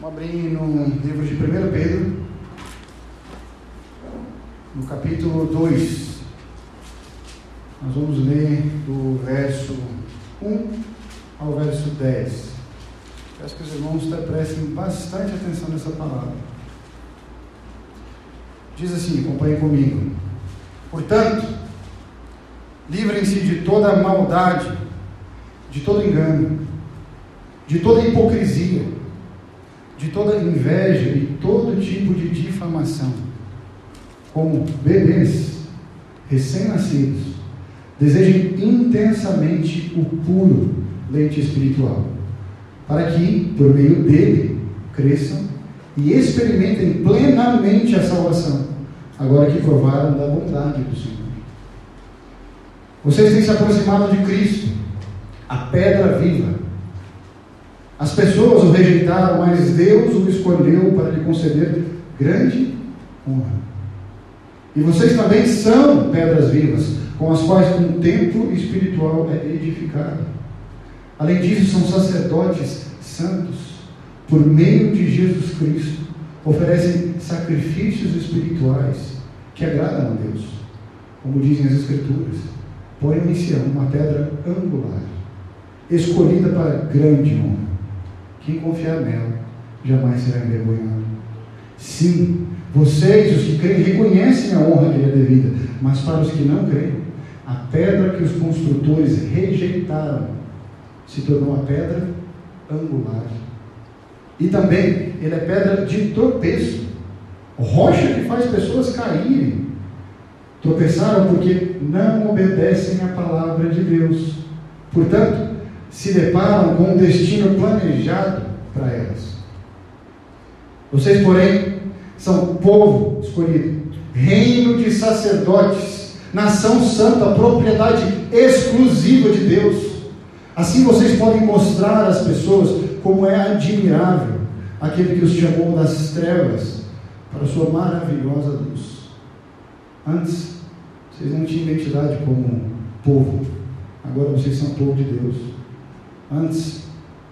Vamos abrir no livro de 1 Pedro, no capítulo 2. Nós vamos ler do verso 1 ao verso 10. Peço que os irmãos prestem bastante atenção nessa palavra. Diz assim, acompanhe comigo. Portanto, livrem-se de toda maldade, de todo engano, de toda hipocrisia de toda inveja e todo tipo de difamação. Como bebês recém-nascidos, desejem intensamente o puro leite espiritual, para que, por meio dele, cresçam e experimentem plenamente a salvação, agora que provaram da bondade do Senhor. Vocês têm se aproximado de Cristo, a pedra viva as pessoas o rejeitaram, mas Deus o escolheu para lhe conceder grande honra. E vocês também são pedras vivas, com as quais um templo espiritual é edificado. Além disso, são sacerdotes santos, por meio de Jesus Cristo, oferecem sacrifícios espirituais que agradam a Deus. Como dizem as Escrituras, põe em uma pedra angular, escolhida para grande honra. Quem confiar nela jamais será envergonhado. Sim, vocês, os que creem, reconhecem a honra que lhe é devida, mas para os que não creem, a pedra que os construtores rejeitaram se tornou a pedra angular. E também, ele é pedra de tropeço, rocha que faz pessoas caírem. Tropeçaram porque não obedecem à palavra de Deus. Portanto, se deparam com um destino planejado para elas. Vocês, porém, são povo escolhido, reino de sacerdotes, nação santa, propriedade exclusiva de Deus. Assim vocês podem mostrar às pessoas como é admirável aquele que os chamou das trevas para sua maravilhosa luz. Antes, vocês não tinham identidade como povo, agora vocês são povo de Deus. Antes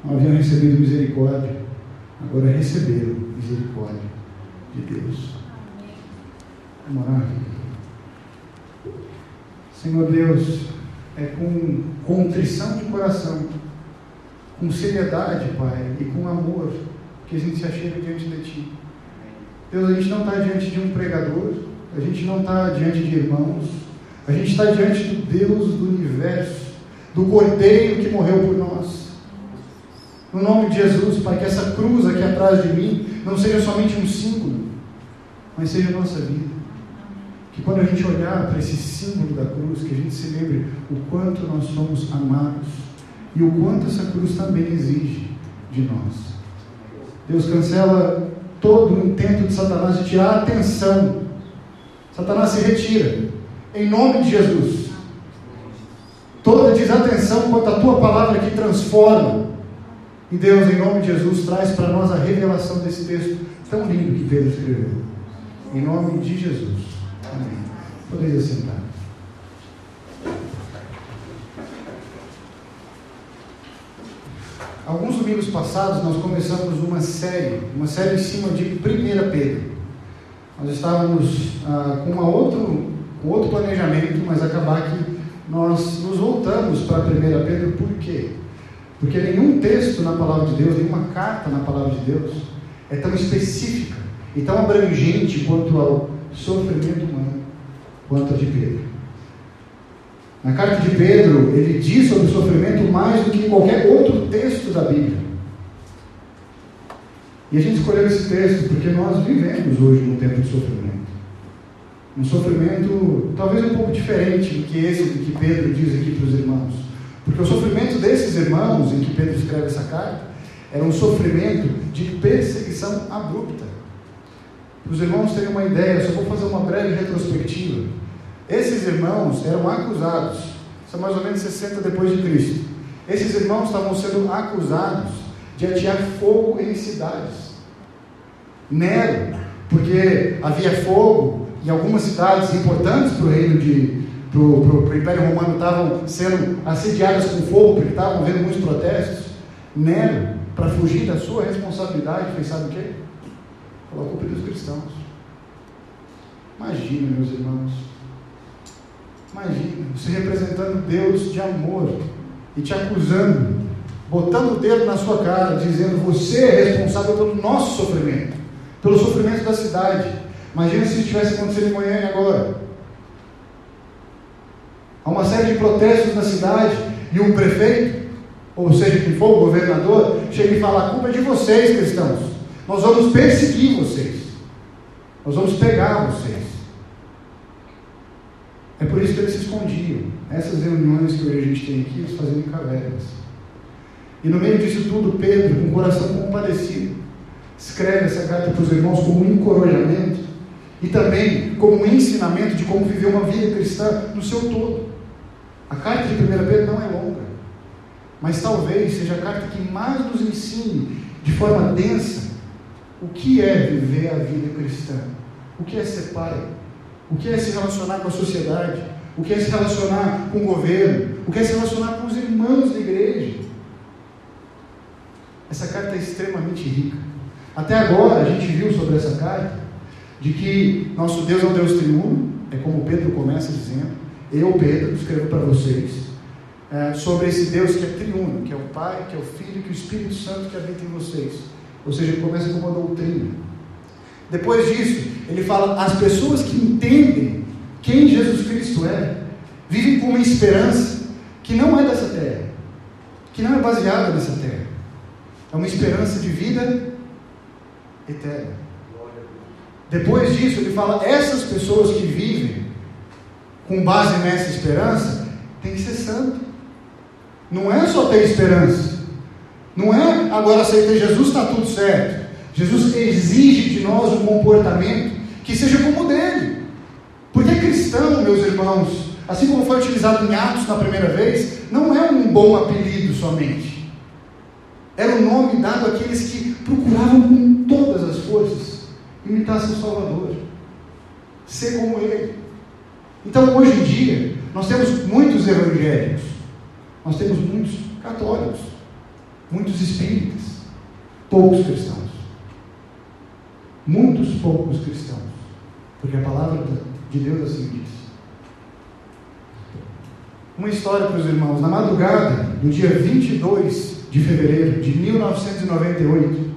não haviam recebido misericórdia, agora receberam misericórdia de Deus. Vamos orar. Senhor Deus, é com contrição de coração, com seriedade, Pai, e com amor, que a gente se achega diante de Ti. Deus, a gente não está diante de um pregador, a gente não está diante de irmãos, a gente está diante do Deus do universo do Cordeiro que morreu por nós. No nome de Jesus, Pai, que essa cruz aqui atrás de mim não seja somente um símbolo, mas seja a nossa vida. Que quando a gente olhar para esse símbolo da cruz, que a gente se lembre o quanto nós somos amados e o quanto essa cruz também exige de nós. Deus cancela todo o intento de Satanás de tirar a atenção. Satanás se retira. Em nome de Jesus toda desatenção quanto à tua palavra que transforma. E Deus, em nome de Jesus, traz para nós a revelação desse texto tão lindo que Pedro escreveu. Em nome de Jesus. Amém. Poderia sentar. Alguns domingos passados nós começamos uma série, uma série em cima de 1 Pedro. Nós estávamos ah, com uma outro, outro planejamento, mas acabar que nós nos voltamos para 1 Pedro por quê? Porque nenhum texto na palavra de Deus, nenhuma carta na palavra de Deus é tão específica e tão abrangente quanto ao sofrimento humano quanto a de Pedro. Na carta de Pedro, ele diz sobre o sofrimento mais do que em qualquer outro texto da Bíblia. E a gente escolheu esse texto porque nós vivemos hoje num tempo de sofrimento. Um sofrimento talvez um pouco diferente do que esse que Pedro diz aqui para os irmãos. Porque o sofrimento desses irmãos, em que Pedro escreve essa carta, era um sofrimento de perseguição abrupta. Para os irmãos terem uma ideia, só vou fazer uma breve retrospectiva. Esses irmãos eram acusados, são mais ou menos 60 depois de Cristo. Esses irmãos estavam sendo acusados de atear fogo em cidades. Nero, porque havia fogo em algumas cidades importantes para o reino de para o Império Romano estavam sendo assediadas com fogo porque estavam havendo muitos protestos. Nero para fugir da sua responsabilidade, fez sabe o quê? Colocou a culpa dos cristãos. Imagina, meus irmãos. Imagina, você representando Deus de amor e te acusando, botando o dedo na sua cara, dizendo: Você é responsável pelo nosso sofrimento, pelo sofrimento da cidade. Imagina se isso tivesse acontecido em Goiânia agora. Há uma série de protestos na cidade e um prefeito, ou seja, quem for o governador, chega e fala: A culpa é de vocês, cristãos. Nós vamos perseguir vocês. Nós vamos pegar vocês. É por isso que eles se escondiam. Essas reuniões que hoje a gente tem aqui, eles faziam em cavernas. E no meio disso tudo, Pedro, com o coração compadecido, escreve essa carta para os irmãos como um encorajamento e também como um ensinamento de como viver uma vida cristã no seu todo. A carta de 1 Pedro não é longa, mas talvez seja a carta que mais nos ensine de forma densa o que é viver a vida cristã, o que é ser pai, o que é se relacionar com a sociedade? O que é se relacionar com o governo? O que é se relacionar com os irmãos da igreja? Essa carta é extremamente rica. Até agora a gente viu sobre essa carta de que nosso Deus é um Deus triuno, é como Pedro começa dizendo. Eu, Pedro, escrevo para vocês é, sobre esse Deus que é triuno, que é o Pai, que é o Filho, que é o Espírito Santo que habita em vocês. Ou seja, ele começa com uma doutrina. Depois disso, ele fala: as pessoas que entendem quem Jesus Cristo é, vivem com uma esperança que não é dessa terra, que não é baseada nessa terra. É uma esperança de vida eterna. Depois disso, ele fala: essas pessoas que vivem com base nessa esperança, tem que ser santo. Não é só ter esperança. Não é agora aceitei Jesus, está tudo certo. Jesus exige de nós um comportamento que seja como o dele. Porque cristão, meus irmãos, assim como foi utilizado em Atos na primeira vez, não é um bom apelido somente. Era o um nome dado àqueles que procuravam com todas as forças imitar seu Salvador, ser como ele. Então, hoje em dia, nós temos muitos evangélicos, nós temos muitos católicos, muitos espíritas, poucos cristãos muitos poucos cristãos, porque a palavra de Deus assim diz. Uma história para os irmãos. Na madrugada do dia 22 de fevereiro de 1998,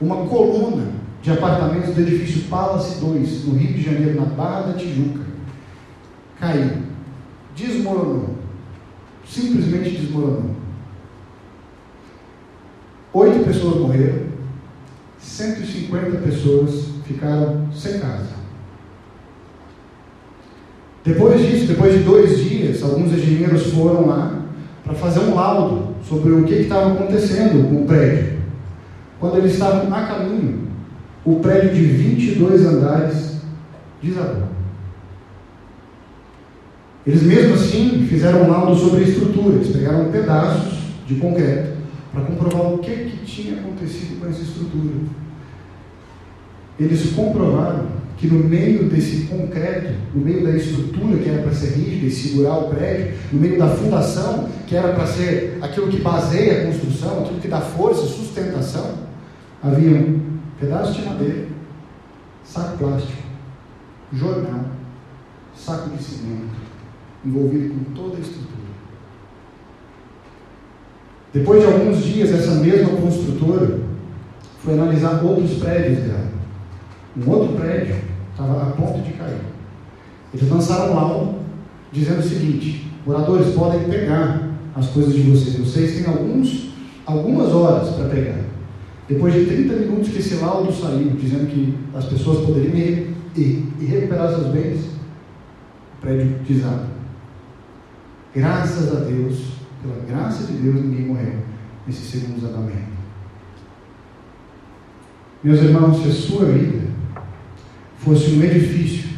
uma coluna de apartamentos do edifício Palace 2, no Rio de Janeiro, na Barra da Tijuca, caiu, desmoronou, simplesmente desmoronou. Oito pessoas morreram, 150 pessoas ficaram sem casa. Depois disso, depois de dois dias, alguns engenheiros foram lá para fazer um laudo sobre o que estava acontecendo com o prédio. Quando eles estavam a caminho, o prédio de 22 andares desabou. Eles mesmo assim fizeram um laudo sobre a estrutura, eles pegaram pedaços de concreto para comprovar o que, que tinha acontecido com essa estrutura eles comprovaram que no meio desse concreto, no meio da estrutura que era para ser rígida e segurar o prédio, no meio da fundação, que era para ser aquilo que baseia a construção, aquilo que dá força, sustentação, haviam pedaços de madeira, saco plástico, jornal, saco de cimento, envolvido com toda a estrutura. Depois de alguns dias, essa mesma construtora foi analisar outros prédios dela um outro prédio estava a ponto de cair. Eles lançaram um laudo dizendo o seguinte: moradores podem pegar as coisas de vocês. Vocês têm alguns, algumas horas para pegar. Depois de 30 minutos que esse laudo saiu, dizendo que as pessoas poderiam ir, e recuperar seus bens, o prédio desaba. Graças a Deus, pela graça de Deus, ninguém morreu nesse segundo desabamento. Meus irmãos, se a sua vida fosse um edifício.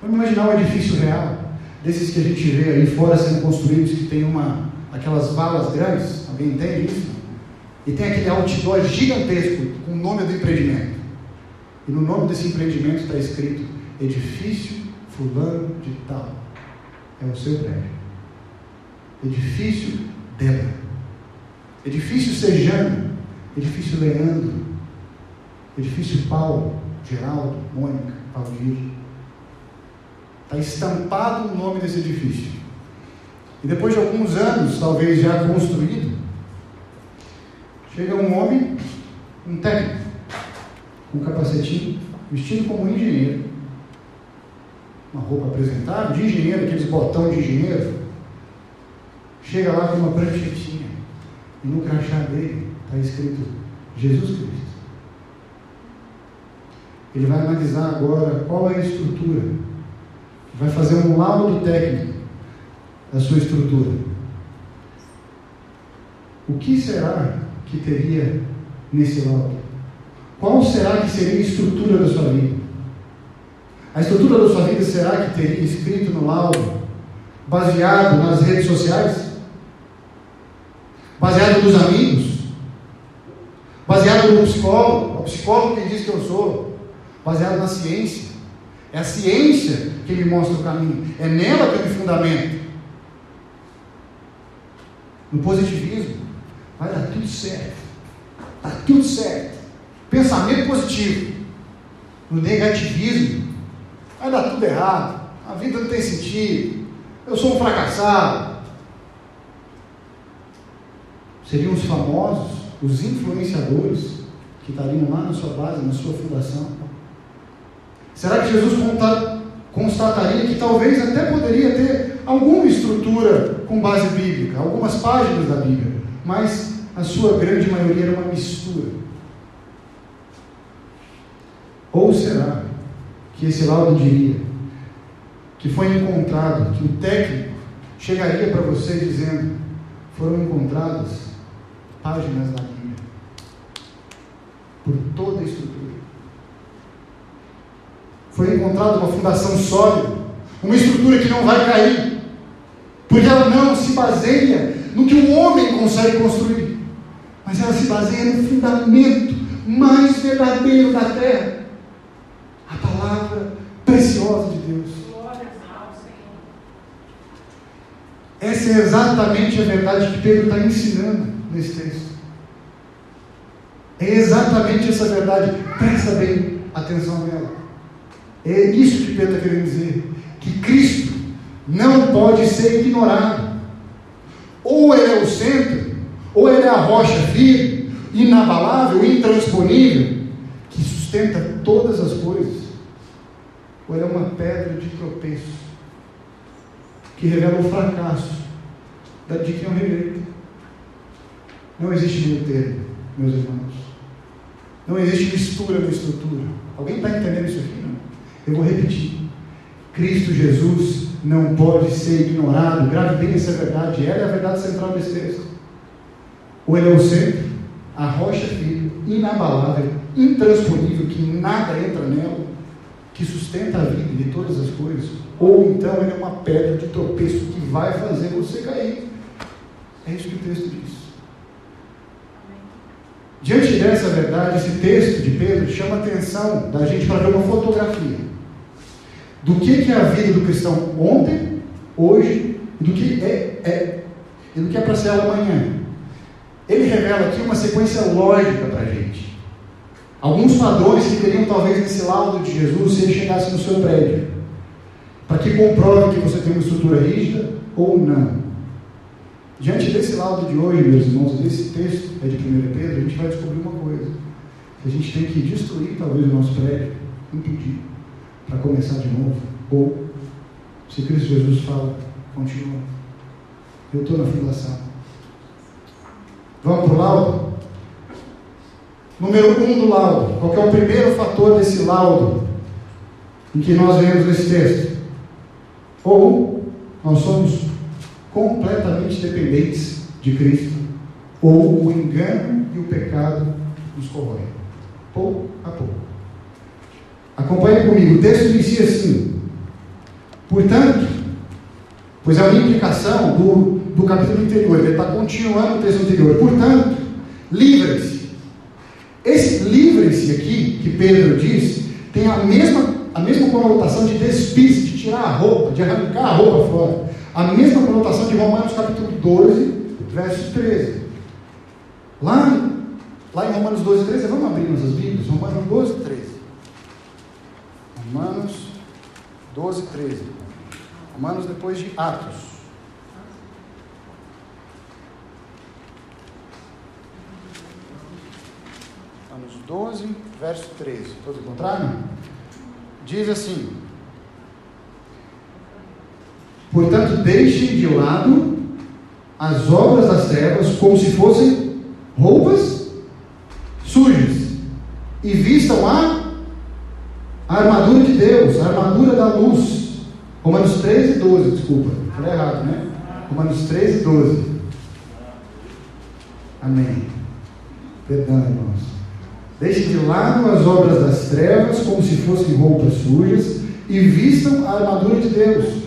Vamos imaginar um edifício real, desses que a gente vê aí fora sendo construídos, que tem uma, aquelas valas grandes, alguém entende isso? E tem aquele outdoor gigantesco com o nome do empreendimento. E no nome desse empreendimento está escrito Edifício Fulano de Tal. É o seu prédio. Edifício Débora. Edifício Sejano. edifício Leandro, edifício Paulo, Geraldo, Mônica, Valdir. Está estampado o nome desse edifício. E depois de alguns anos, talvez já construído, chega um homem, um técnico, com um capacetinho, vestido como um engenheiro, uma roupa apresentável, de engenheiro, aqueles botão de engenheiro, chega lá com uma pranchetinha, e no crachá dele está escrito Jesus Cristo. Ele vai analisar agora qual é a estrutura, vai fazer um laudo técnico da sua estrutura. O que será que teria nesse laudo? Qual será que seria a estrutura da sua vida? A estrutura da sua vida será que teria escrito no laudo, baseado nas redes sociais? Baseado nos amigos? Baseado no psicólogo? O psicólogo que diz que eu sou? Baseado na ciência? É a ciência que me mostra o caminho. É nela que eu me fundamento. No positivismo, vai dar tudo certo. Está tudo certo. Pensamento positivo. No negativismo, vai dar tudo errado. A vida não tem sentido. Eu sou um fracassado. Seriam os famosos, os influenciadores, que estariam lá na sua base, na sua fundação. Será que Jesus constataria que talvez até poderia ter alguma estrutura com base bíblica, algumas páginas da Bíblia, mas a sua grande maioria era uma mistura? Ou será que esse laudo diria que foi encontrado, que o técnico chegaria para você dizendo: foram encontradas páginas da Bíblia por toda a estrutura. Foi encontrada uma fundação sólida, uma estrutura que não vai cair, porque ela não se baseia no que o homem consegue construir, mas ela se baseia no fundamento mais verdadeiro da terra a palavra preciosa de Deus. Essa é exatamente a verdade que Pedro está ensinando nesse texto. É exatamente essa verdade. Presta bem atenção nela. É isso que Pedro está querendo dizer. Que Cristo não pode ser ignorado. Ou ele é o centro, ou ele é a rocha firme, inabalável, intransponível, que sustenta todas as coisas. Ou ele é uma pedra de tropeço, que revela o fracasso de quem o rejeita. Não existe meio termo, meus irmãos. Não existe mistura na estrutura. Alguém está entendendo isso aqui? Não? Eu vou repetir. Cristo Jesus não pode ser ignorado. Grave bem essa verdade. Ela é a verdade central desse texto. Ou ele é o centro, a rocha firme, inabalável, intransponível, que nada entra nela, que sustenta a vida de todas as coisas. Ou então ele é uma pedra de tropeço que vai fazer você cair. É isso que o texto diz. Diante dessa verdade, esse texto de Pedro chama a atenção da gente para ver uma fotografia do que, é a vida do cristão ontem, hoje, e do que é, é e do que é para ser amanhã. Ele revela aqui uma sequência lógica para a gente. Alguns padrões que teriam talvez nesse laudo de Jesus se ele chegasse no seu prédio, para que comprove que você tem uma estrutura rígida ou não. Diante desse laudo de hoje, meus irmãos, desse texto é de 1 Pedro, a gente vai descobrir uma coisa. Que a gente tem que destruir talvez o nosso prédio, impedir, para começar de novo. Ou, se Cristo Jesus fala, continua. Eu estou na fundação. Vamos para o laudo? Número um do laudo. Qual é o primeiro fator desse laudo em que nós vemos nesse texto? Ou nós somos completamente dependentes de Cristo, ou o engano e o pecado nos corroem, pouco a pouco. Acompanhe comigo, o texto inicia assim: portanto, pois é uma implicação do, do capítulo anterior, ele está continuando o texto anterior, portanto, livrem-se. Esse livrem-se aqui, que Pedro diz, tem a mesma, a mesma conotação de despir de tirar a roupa, de arrancar a roupa fora. A mesma conotação de Romanos capítulo 12, verso 13. Lá Lá em Romanos 12, 13, vamos abrir nossas Bíblias? Romanos 12, 13. Romanos 12, 13. Romanos depois de Atos. Romanos 12, verso 13. Todos encontraram? Diz assim: Portanto, deixem de lado as obras das trevas como se fossem roupas sujas e vistam a, a armadura de Deus, a armadura da luz. Romanos 13, 12, desculpa, falei errado, né? Romanos 13, 12. Amém. Perdão, irmãos. Deixe de lado as obras das trevas como se fossem roupas sujas e vistam a armadura de Deus.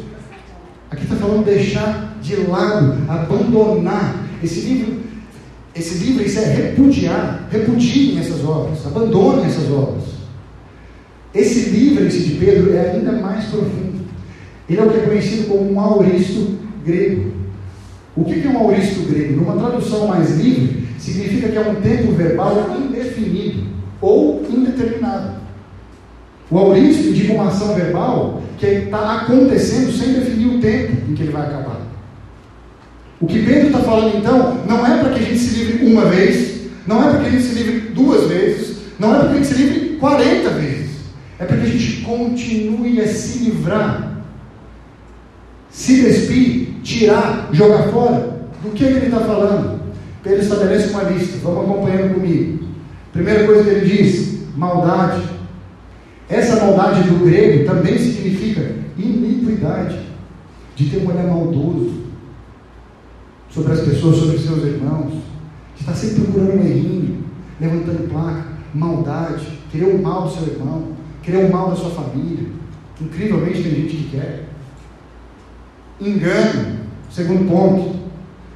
Aqui está falando deixar de lado, abandonar. Esse livro, esse livro isso é repudiar, repudiem essas obras, abandonem essas obras. Esse livro, esse de Pedro, é ainda mais profundo. Ele é o que é conhecido como um auristo grego. O que é um auristo grego? Numa tradução mais livre, significa que é um tempo verbal indefinido ou indeterminado. O auristo indica uma ação verbal que está acontecendo sem definir o tempo em que ele vai acabar. O que Pedro está falando então não é para que a gente se livre uma vez, não é para que a gente se livre duas vezes, não é para que a gente se livre 40 vezes. É para que a gente continue a se livrar, se despir, tirar, jogar fora. Do que ele está falando? Pedro estabelece uma lista, vamos acompanhando comigo. Primeira coisa que ele diz: maldade. Essa maldade do grego também significa iniquidade, de ter um olhar maldoso sobre as pessoas, sobre seus irmãos, de estar sempre procurando um errinho, levantando placa, maldade, querer o mal do seu irmão, querer o mal da sua família. Incrivelmente tem gente que quer. Engano, segundo ponto,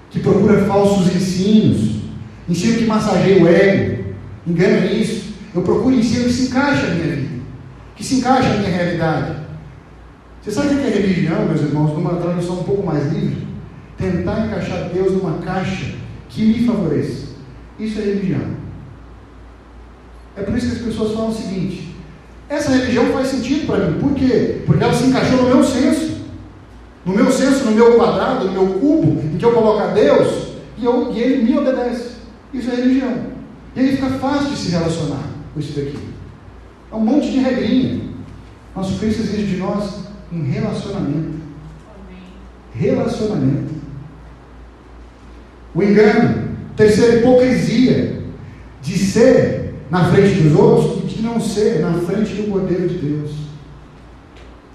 que procura falsos ensinos, ensino que massageia o ego, engano é isso. Eu procuro ensino que se encaixa na minha vida, que se encaixa na minha realidade. Você sabe o que é religião, meus irmãos, numa tradução um pouco mais livre? Tentar encaixar Deus numa caixa que me favoreça. Isso é religião. É por isso que as pessoas falam o seguinte: essa religião faz sentido para mim. Por quê? Porque ela se encaixou no meu senso. No meu senso, no meu quadrado, no meu cubo, em que eu coloco a Deus e, eu, e ele me obedece. Isso é religião. E aí fica fácil de se relacionar com isso daqui. É um monte de regrinha. Nosso Cristo exige de nós um relacionamento. Relacionamento. O engano. Terceiro, hipocrisia. De ser na frente dos outros não ser na frente do Cordeiro de Deus.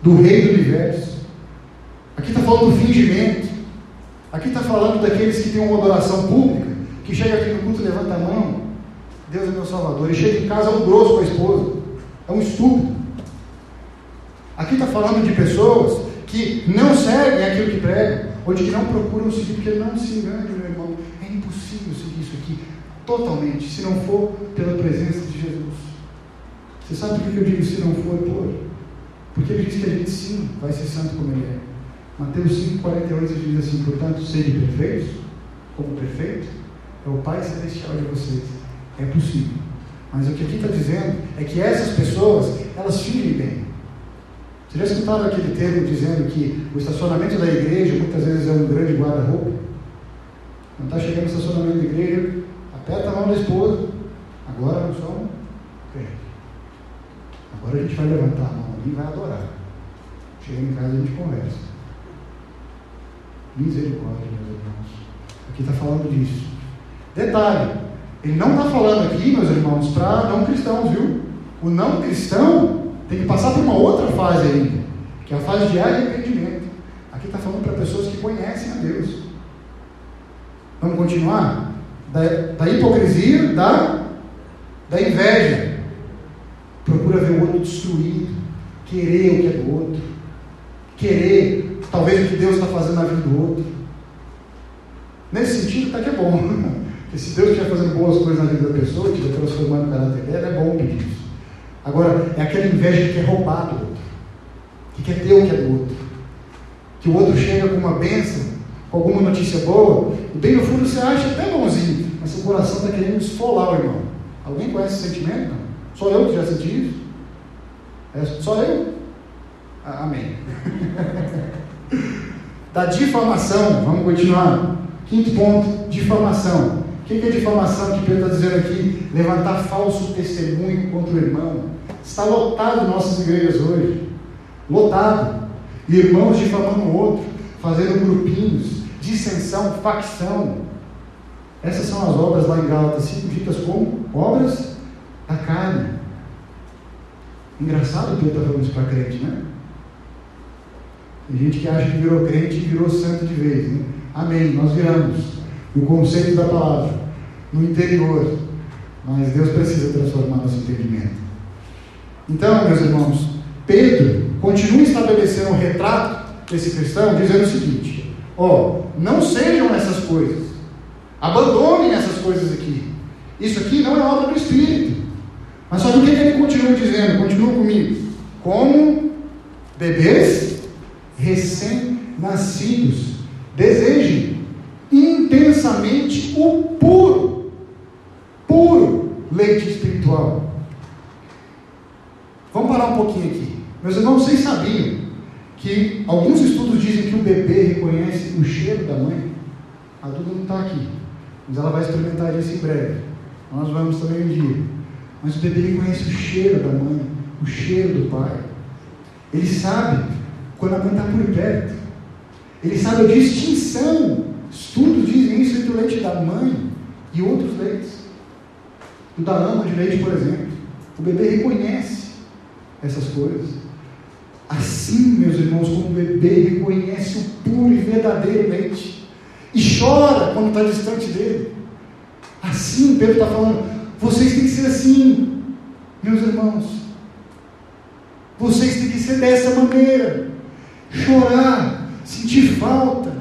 Do Rei do Universo. Aqui está falando do fingimento. Aqui está falando daqueles que têm uma adoração pública, que chega aqui no culto levanta a mão. Deus é meu Salvador. E chega em casa é um grosso com a esposa. É um estúpido. Aqui está falando de pessoas que não seguem aquilo que pregam, ou de que não procuram seguir, porque não se engane, meu irmão. É impossível seguir isso aqui totalmente, se não for pela presença de. Você sabe por que eu digo se não for por? Porque ele diz que a gente sim vai ser santo como ele é. Mateus 5,48 diz assim: Portanto, sede perfeitos, como perfeito, é o Pai Celestial de vocês. É possível. Mas o que aqui está dizendo é que essas pessoas, elas fingem bem. Você já escutaram aquele termo dizendo que o estacionamento da igreja muitas vezes é um grande guarda-roupa? Quando está chegando no estacionamento da igreja, aperta a mão da esposa. Agora nós somos crentes. Agora a gente vai levantar a mão ali e vai adorar. Chega em casa e a gente conversa. Misericórdia, meus irmãos. Aqui está falando disso. Detalhe, ele não está falando aqui, meus irmãos, para não cristãos, viu? O não cristão tem que passar por uma outra fase ainda, que é a fase de arrependimento. Aqui está falando para pessoas que conhecem a Deus. Vamos continuar? Da, da hipocrisia, da, da inveja. Procura ver o outro destruído, querer o que é do outro, querer talvez o que Deus está fazendo na vida do outro. Nesse sentido, até que é bom. Porque se Deus estiver fazendo boas coisas na vida da pessoa, estiver transformando o caráter dela, é bom pedir isso. Agora, é aquela inveja que quer roubar do outro, que quer ter o que é do outro. Que o outro chega com uma bênção, com alguma notícia boa, e bem no fundo você acha até bonzinho, mas seu coração está querendo esfolar o irmão. Alguém conhece esse sentimento? Não. Só eu que já senti isso? É só eu? Ah, amém. da difamação, vamos continuar. Quinto ponto, difamação. O que é difamação que Pedro está dizendo aqui? Levantar falso testemunho contra o irmão. Está lotado nossas igrejas hoje. Lotado. Irmãos difamando o outro, fazendo grupinhos, dissensão, facção. Essas são as obras lá em Gálatas 5, ditas como obras da carne. Engraçado que eu estou falando isso para crente, né? Tem gente que acha que virou crente e virou santo de vez, né? Amém, nós viramos. O conceito da palavra no interior. Mas Deus precisa transformar nosso entendimento. Então, meus irmãos, Pedro continua estabelecendo um retrato desse cristão, dizendo o seguinte: ó, oh, não sejam essas coisas, abandonem essas coisas aqui. Isso aqui não é obra do Espírito. Mas só o que ele continua dizendo? Continua comigo. Como bebês recém-nascidos, desejem intensamente o puro, puro leite espiritual. Vamos parar um pouquinho aqui. Meus irmãos, vocês sabiam que alguns estudos dizem que o bebê reconhece o cheiro da mãe? A Duda não está aqui, mas ela vai experimentar isso em breve. Nós vamos também um dia. Mas o bebê conhece o cheiro da mãe, o cheiro do pai. Ele sabe quando a mãe está por perto. Ele sabe a distinção. Estudos dizem isso entre o leite da mãe e outros leites. O da ama de leite, por exemplo. O bebê reconhece essas coisas. Assim, meus irmãos, como o bebê reconhece o puro e verdadeiro leite e chora quando está distante dele. Assim, Pedro está falando, vocês têm que ser assim, meus irmãos. Vocês têm que ser dessa maneira. Chorar, sentir falta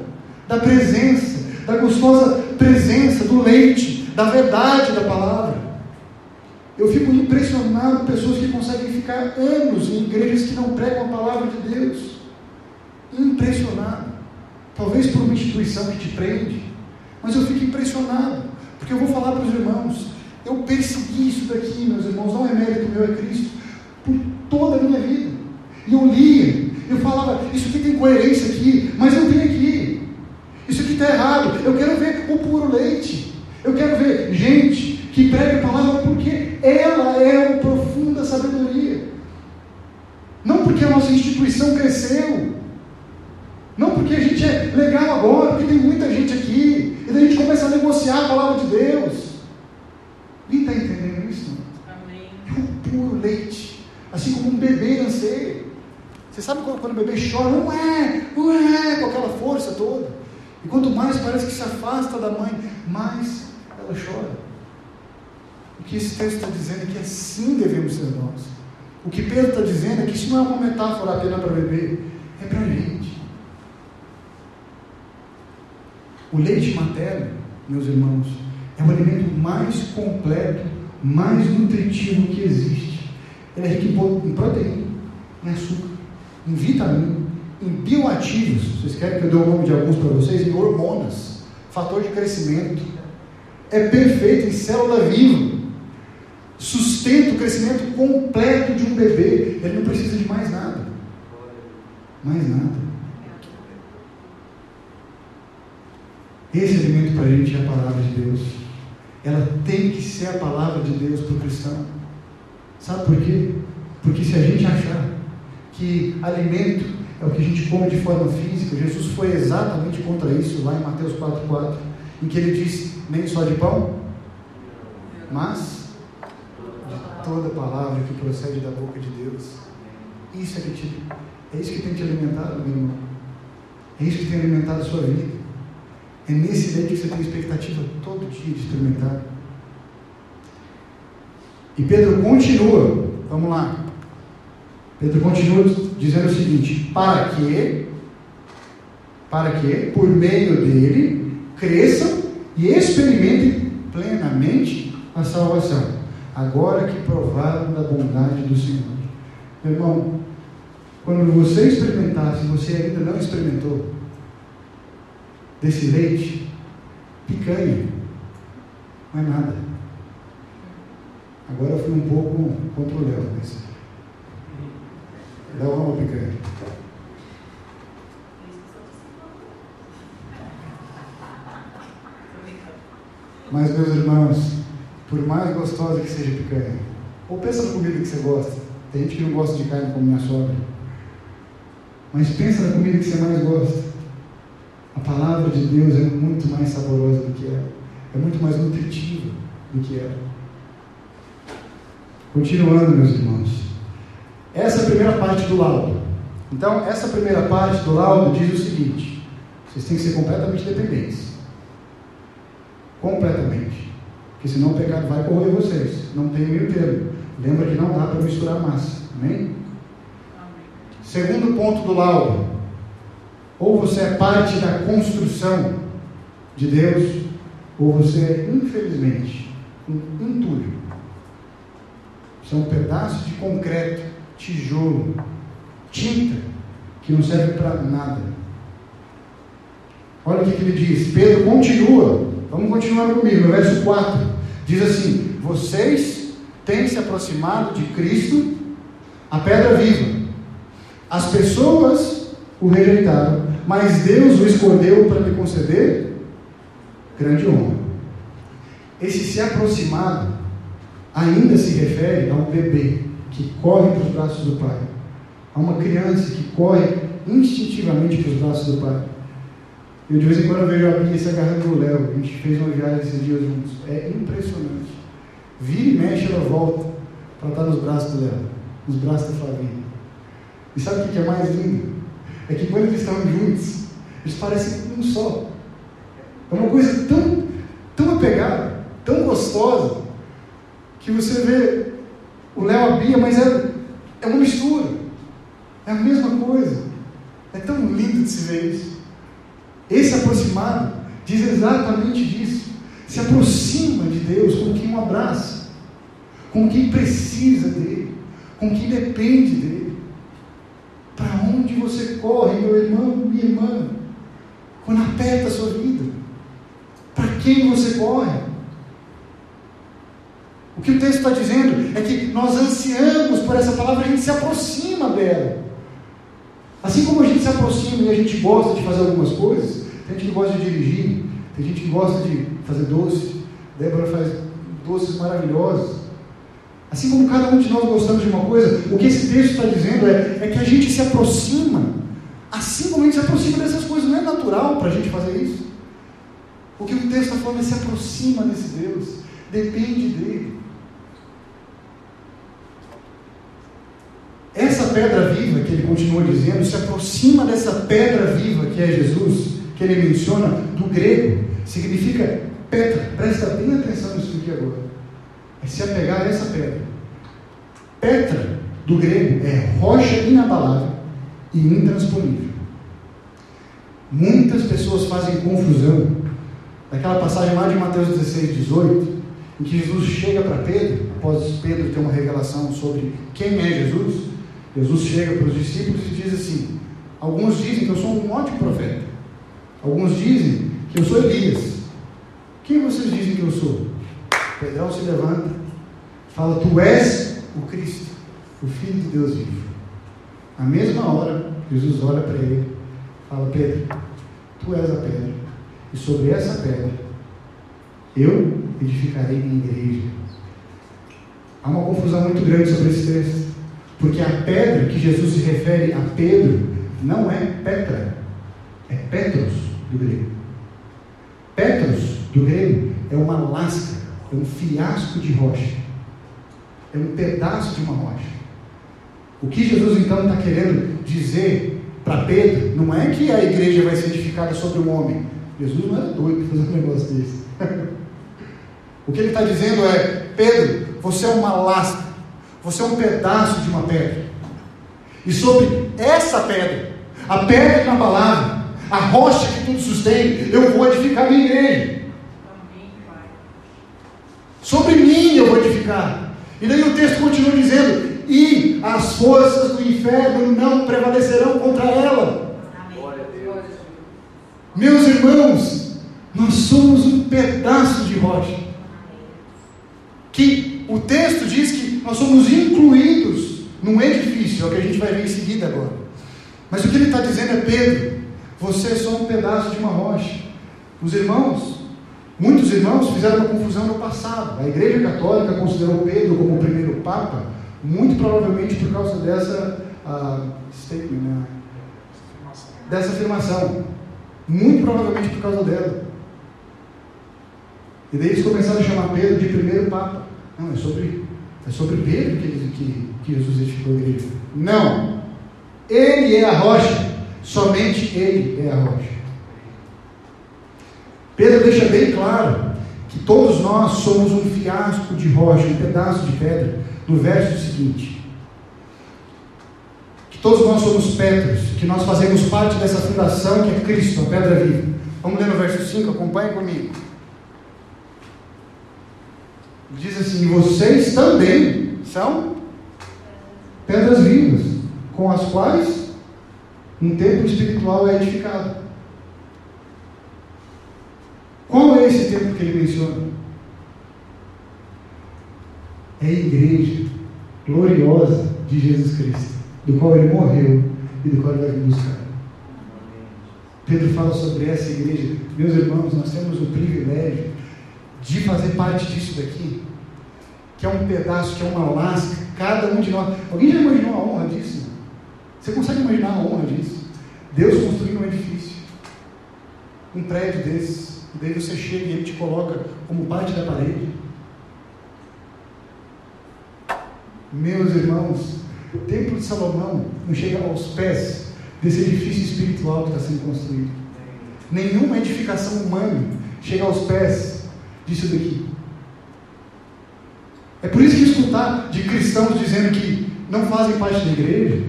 da presença, da gostosa presença do leite, da verdade da palavra. Eu fico impressionado com pessoas que conseguem ficar anos em igrejas que não pregam a palavra de Deus. Impressionado. Talvez por uma instituição que te prende, mas eu fico impressionado, porque eu vou falar para os irmãos, eu persegui isso daqui, meus irmãos, não é mérito meu, é Cristo, por toda a minha vida. E eu lia, eu falava, isso aqui tem coerência aqui, mas não tem aqui. Isso aqui está errado. Eu quero ver o puro leite. Eu quero ver gente que prega a palavra porque ela é uma profunda sabedoria. Não porque a nossa instituição cresceu. Não porque a gente é legal agora, porque tem muita gente aqui. E daí a gente começa a negociar a palavra de Deus. Isso? Amém. É um puro leite. Assim como um bebê anseia. Você sabe quando, quando o bebê chora, não é, não é, com aquela força toda. E quanto mais parece que se afasta da mãe, mais ela chora. O que esse texto está dizendo é que assim devemos ser nós. O que Pedro está dizendo é que isso não é uma metáfora apenas para bebê, é para a gente. O leite materno, meus irmãos, é o alimento mais completo, mais nutritivo que existe. Ele é rico em proteína, em açúcar, em vitamina, em bioativos. Vocês querem que eu dê o nome de alguns para vocês? Em hormonas, fator de crescimento. É perfeito em célula viva. Sustenta o crescimento completo de um bebê. Ele não precisa de mais nada. Mais nada. Esse alimento para a gente é a palavra de Deus ela tem que ser a palavra de Deus para o cristão. Sabe por quê? Porque se a gente achar que alimento é o que a gente come de forma física, Jesus foi exatamente contra isso lá em Mateus 4,4, em que ele disse: nem só de pão, mas de toda palavra que procede da boca de Deus. Isso é, que te, é isso que tem te alimentado, meu irmão. É isso que tem alimentado a sua vida. É nesse leite que você tem expectativa todo dia de experimentar. E Pedro continua, vamos lá. Pedro continua dizendo o seguinte: para que, para que, por meio dele, cresçam e experimentem plenamente a salvação, agora que provaram da bondade do Senhor. Meu irmão, quando você experimentar, se você ainda não experimentou, desse leite, picanha, não é nada. Agora eu fui um pouco contra o Léo. Mas... Uma picanha. Mas, meus irmãos, por mais gostosa que seja picanha, ou pensa na comida que você gosta. Tem gente que não gosta de carne como minha sogra. Mas pensa na comida que você mais gosta. A palavra de Deus é muito mais saborosa do que ela. É muito mais nutritiva do que ela. Continuando, meus irmãos. Essa é a primeira parte do laudo. Então, essa primeira parte do laudo diz o seguinte: vocês têm que ser completamente dependentes. Completamente. Porque senão o pecado vai correr vocês. Não tem meio termo. Lembra que não dá para misturar massa. Amém? Segundo ponto do laudo. Ou você é parte da construção de Deus, ou você é, infelizmente, um entulho. Você é um pedaço de concreto, tijolo, tinta, que não serve para nada. Olha o que ele diz. Pedro continua. Vamos continuar comigo, no verso 4. Diz assim: Vocês têm se aproximado de Cristo, a pedra viva. As pessoas o rejeitaram, mas Deus o escolheu para lhe conceder grande honra. Esse se aproximado ainda se refere a um bebê que corre para os braços do pai, a uma criança que corre instintivamente para os braços do pai. Eu de vez em quando vejo a Bia se agarrando no Léo, a gente fez uma viagem esses dias juntos, é impressionante. Vira e mexe, ela volta para estar nos braços do Léo, nos braços da Flavinha. E sabe o que é mais lindo? É que quando eles estão juntos, eles parecem um só. É uma coisa tão, tão apegada, tão gostosa, que você vê o Léo a Bia, mas é, é uma mistura. É a mesma coisa. É tão lindo de se ver isso. Esse aproximado diz exatamente disso. Se aproxima de Deus com quem o abraça, com quem precisa dele, com quem depende dele. Para onde você corre, meu irmão, minha irmã, quando aperta a sua vida? Para quem você corre? O que o texto está dizendo é que nós ansiamos por essa palavra, a gente se aproxima dela. Assim como a gente se aproxima e a gente gosta de fazer algumas coisas, tem gente que gosta de dirigir, tem gente que gosta de fazer doce, Débora faz doces maravilhosos. Assim como cada um de nós gostamos de uma coisa, o que esse texto está dizendo é, é que a gente se aproxima, assim como a gente se aproxima dessas coisas, não é natural para a gente fazer isso. O que o texto está falando é se aproxima desse Deus, depende dele. Essa pedra viva que ele continua dizendo se aproxima dessa pedra viva que é Jesus, que ele menciona do grego, significa pedra. Presta bem atenção nisso aqui agora. É se apegar a essa pedra. Petra, do grego, é rocha inabalável e intransponível. Muitas pessoas fazem confusão daquela passagem lá de Mateus 16, 18, em que Jesus chega para Pedro, após Pedro ter uma revelação sobre quem é Jesus, Jesus chega para os discípulos e diz assim: Alguns dizem que eu sou um ótimo profeta, alguns dizem que eu sou Elias. Quem vocês dizem que eu sou? Pedrão se levanta, fala: Tu és o Cristo, o Filho de Deus vivo. Na mesma hora, Jesus olha para ele, fala: Pedro, tu és a pedra, e sobre essa pedra eu edificarei minha igreja. Há uma confusão muito grande sobre esse texto. Porque a pedra que Jesus se refere a Pedro não é Petra, é Petros do grego. Petros do grego é uma lasca, é um fiasco de rocha, é um pedaço de uma rocha. O que Jesus então está querendo dizer para Pedro não é que a igreja vai ser edificada sobre um homem. Jesus não era doido para fazer um negócio desse. o que ele está dizendo é: Pedro, você é uma lasca você é um pedaço de uma pedra. E sobre essa pedra, a pedra na palavra, a rocha que tudo sustém, eu vou edificar minha igreja. Sobre edificar. E daí o texto continua dizendo: e as forças do inferno não prevalecerão contra ela. Meus irmãos, nós somos um pedaço de rocha que o texto diz que nós somos incluídos num edifício, é o que a gente vai ver em seguida agora. Mas o que ele está dizendo é: Pedro, você é só um pedaço de uma rocha. Os irmãos, muitos irmãos fizeram uma confusão no passado. A Igreja Católica considerou Pedro como o primeiro Papa, muito provavelmente por causa dessa uh, dessa afirmação. Muito provavelmente por causa dela. E daí eles começaram a chamar Pedro de primeiro Papa. Não, é sobre, é sobre Pedro que, que, que Jesus edificou a igreja. Não. Ele é a rocha. Somente ele é a rocha. Pedro deixa bem claro que todos nós somos um fiasco de rocha, um pedaço de pedra, no verso seguinte. Que todos nós somos pedras, que nós fazemos parte dessa fundação que é Cristo, a pedra viva. Vamos ler no verso 5, acompanhe comigo. Diz assim: Vocês também são pedras vivas, com as quais um templo espiritual é edificado. Qual é esse templo que ele menciona? É a igreja gloriosa de Jesus Cristo, do qual ele morreu e do qual ele vai buscar. Pedro fala sobre essa igreja. Meus irmãos, nós temos o privilégio de fazer parte disso daqui, que é um pedaço, que é uma lasca, cada um de nós. Alguém já imaginou a honra disso? Você consegue imaginar a honra disso? Deus construindo um edifício, um prédio desses, e daí você chega e ele te coloca como parte da parede. Meus irmãos, o templo de Salomão não chega aos pés desse edifício espiritual que está sendo construído. Nenhuma edificação humana chega aos pés disso daqui. É por isso que escutar de cristãos dizendo que não fazem parte da igreja,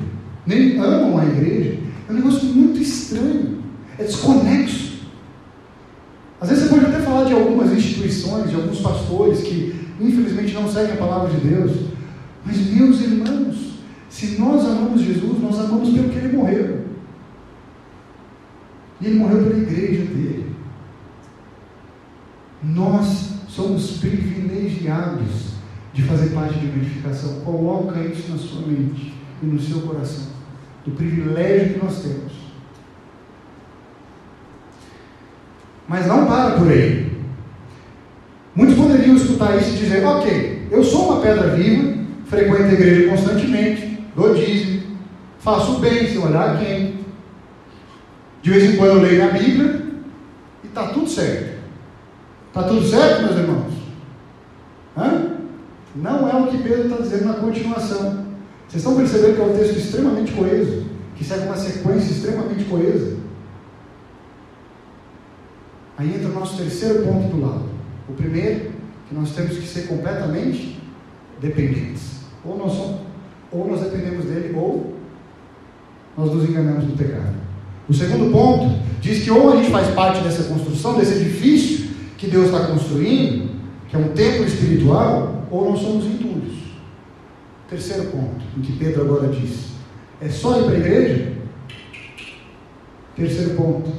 nem amam a igreja, é um negócio muito estranho, é desconexo. Às vezes você pode até falar de algumas instituições, de alguns pastores que infelizmente não seguem a palavra de Deus, mas meus irmãos, se nós amamos Jesus, nós amamos pelo que ele morreu. E ele morreu pela igreja dele. Nós somos privilegiados de fazer parte de uma edificação. Coloca isso na sua mente e no seu coração. Do privilégio que nós temos. Mas não para por aí. Muitos poderiam escutar isso e dizer: Ok, eu sou uma pedra viva, frequento a igreja constantemente, dou dízimo, faço bem se olhar quem. De vez em quando eu leio a Bíblia e está tudo certo. Está tudo certo, meus irmãos? Hã? Não é o que Pedro está dizendo na continuação. Vocês estão percebendo que é um texto extremamente coeso, que segue uma sequência extremamente coesa. Aí entra o nosso terceiro ponto do lado. O primeiro, que nós temos que ser completamente dependentes. Ou nós, somos, ou nós dependemos dele, ou nós nos enganamos do pecado. O segundo ponto diz que ou a gente faz parte dessa construção, desse edifício, que Deus está construindo, que é um templo espiritual, ou nós somos entulhos. Terceiro ponto, em que Pedro agora diz: é só ir para a igreja? Terceiro ponto,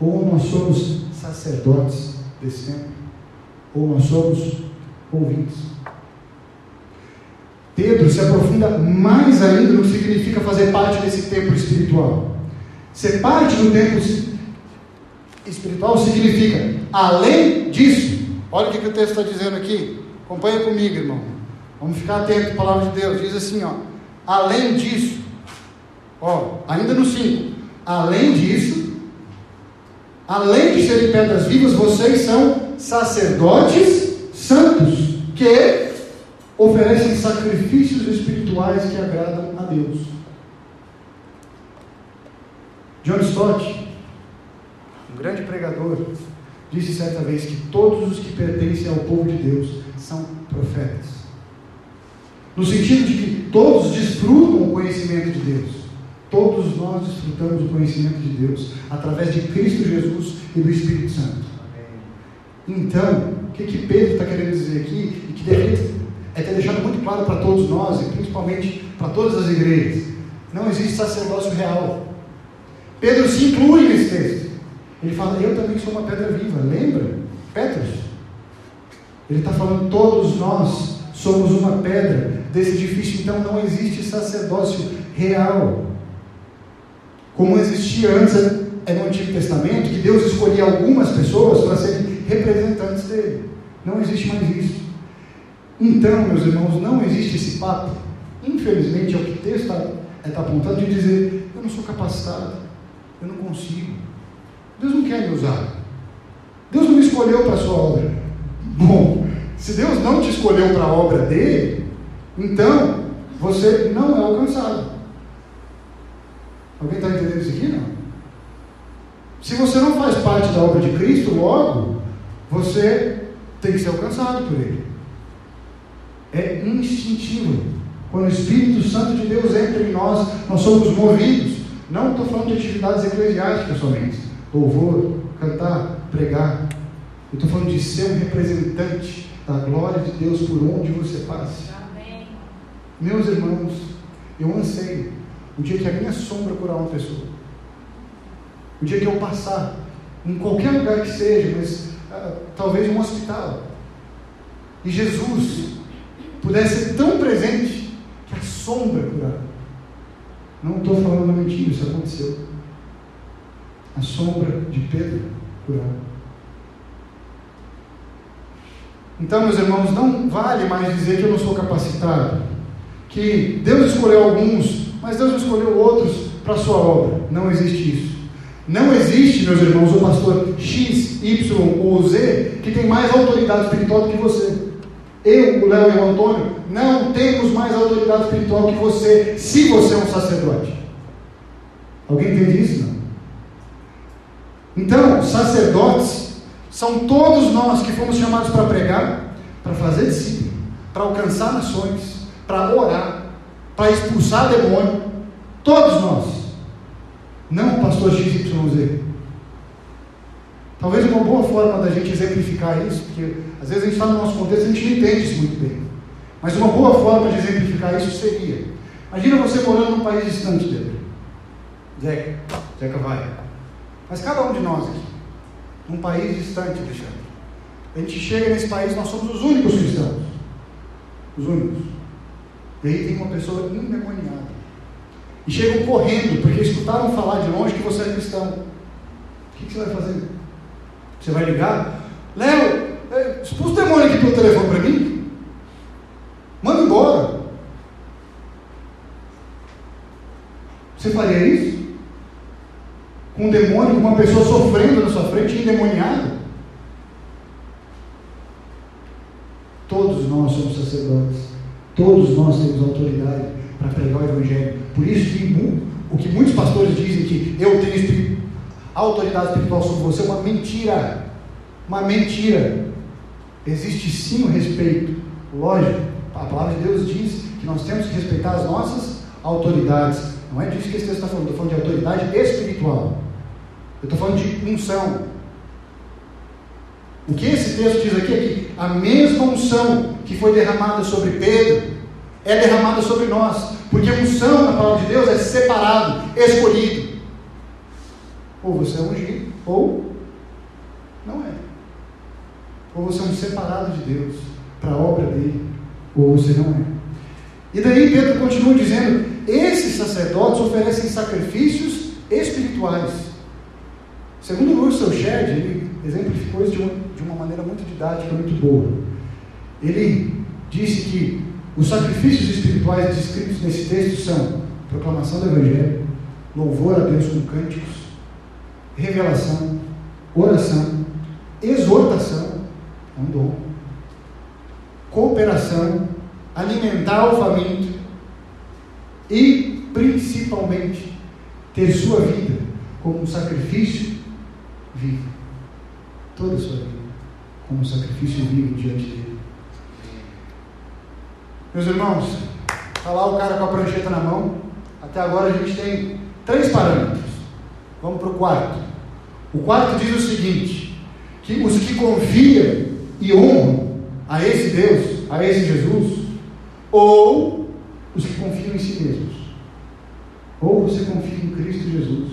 ou nós somos sacerdotes desse templo, ou nós somos ouvintes. Pedro se aprofunda mais ainda no que significa fazer parte desse templo espiritual. Ser parte do templo espiritual significa, além disso, olha o que, que o texto está dizendo aqui, acompanha comigo, irmão. Vamos ficar atentos à palavra de Deus. Diz assim, ó, além disso, ó, ainda no 5, além disso, além de serem pedras vivas, vocês são sacerdotes santos, que oferecem sacrifícios espirituais que agradam a Deus. John Stott, grande pregador, disse certa vez que todos os que pertencem ao povo de Deus são profetas. No sentido de que todos desfrutam o conhecimento de Deus. Todos nós desfrutamos o conhecimento de Deus através de Cristo Jesus e do Espírito Santo. Então, o que, que Pedro está querendo dizer aqui, e que deveria é ter deixado muito claro para todos nós, e principalmente para todas as igrejas: não existe sacerdócio real. Pedro se inclui nesse texto. Ele fala, eu também sou uma pedra viva, lembra? Petros. Ele está falando, todos nós somos uma pedra desse edifício, então não existe sacerdócio real. Como existia antes é no Antigo Testamento, que Deus escolhia algumas pessoas para serem representantes dele. Não existe mais isso. Então, meus irmãos, não existe esse papo. Infelizmente, é o que o texto está, está apontando de dizer: eu não sou capacitado, eu não consigo. Deus não quer me usar. Deus não me escolheu para a sua obra. Bom, se Deus não te escolheu para a obra dele, então você não é alcançado. Alguém está entendendo isso aqui? Não? Se você não faz parte da obra de Cristo, logo, você tem que ser alcançado por Ele. É instintivo. Quando o Espírito Santo de Deus entra em nós, nós somos movidos. Não estou falando de atividades eclesiásticas somente. Louvor, cantar, pregar. Eu estou falando de ser um representante da glória de Deus por onde você passe. Amém. Meus irmãos, eu anseio o dia que a minha sombra curar uma pessoa. O dia que eu passar, em qualquer lugar que seja, mas talvez um hospital, e Jesus pudesse ser tão presente que a sombra curar. Não estou falando mentira, isso aconteceu. A sombra de Pedro curar. Então, meus irmãos, não vale mais dizer que eu não sou capacitado. Que Deus escolheu alguns, mas Deus escolheu outros para a sua obra. Não existe isso. Não existe, meus irmãos, o pastor X, Y ou Z que tem mais autoridade espiritual do que você. Eu, o Léo e o Antônio não temos mais autoridade espiritual que você, se você é um sacerdote. Alguém entende isso? Não? Então, sacerdotes são todos nós que fomos chamados para pregar, para fazer discípulo, para alcançar nações, para orar, para expulsar demônio. Todos nós. Não pastor XYZ. Talvez uma boa forma da gente exemplificar isso, porque às vezes a gente está no nosso contexto e a gente não entende isso muito bem. Mas uma boa forma de exemplificar isso seria: imagina você morando num país distante, Pedro. Zeca, Zeca vai. Mas cada um de nós aqui, num país distante, Alexandre. A gente chega nesse país, nós somos os únicos cristãos. Os únicos. E aí tem uma pessoa endemoniada e chegam correndo, porque escutaram falar de longe que você é cristão. O que, você vai fazer? Você vai ligar? Léo, é, expulsa o demônio aqui pelo telefone para mim. Manda embora. Você faria isso? Com um demônio, com uma pessoa sofrendo na sua frente, endemoniada? Todos nós somos sacerdotes. Todos nós temos autoridade para pregar o Evangelho. Por isso que o que muitos pastores dizem que eu tenho autoridade espiritual sobre você é uma mentira. Uma mentira. Existe sim o respeito. Lógico, a palavra de Deus diz que nós temos que respeitar as nossas autoridades. Não é disso que esse texto está falando, estou falando de autoridade espiritual. Eu estou falando de unção. O que esse texto diz aqui é que a mesma unção que foi derramada sobre Pedro é derramada sobre nós. Porque unção na palavra de Deus é separado, escolhido. Ou você é ungido, ou não é. Ou você é um separado de Deus para a obra dele, ou você não é. E daí Pedro continua dizendo: esses sacerdotes oferecem sacrifícios espirituais. Segundo Russell Shedd, ele exemplificou isso de uma, de uma maneira muito didática, muito boa. Ele disse que os sacrifícios espirituais descritos nesse texto são proclamação do Evangelho, louvor a Deus com cânticos, revelação, oração, exortação, é um dom, cooperação, alimentar o faminto e, principalmente, ter sua vida como um sacrifício vivo. Toda a sua vida como um sacrifício vivo diante dele. Meus irmãos, está lá o cara com a prancheta na mão. Até agora a gente tem três parâmetros. Vamos para o quarto. O quarto diz o seguinte: que os que confiam e honram a esse Deus, a esse Jesus, ou os que confiam em si mesmos. Ou você confia em Cristo Jesus,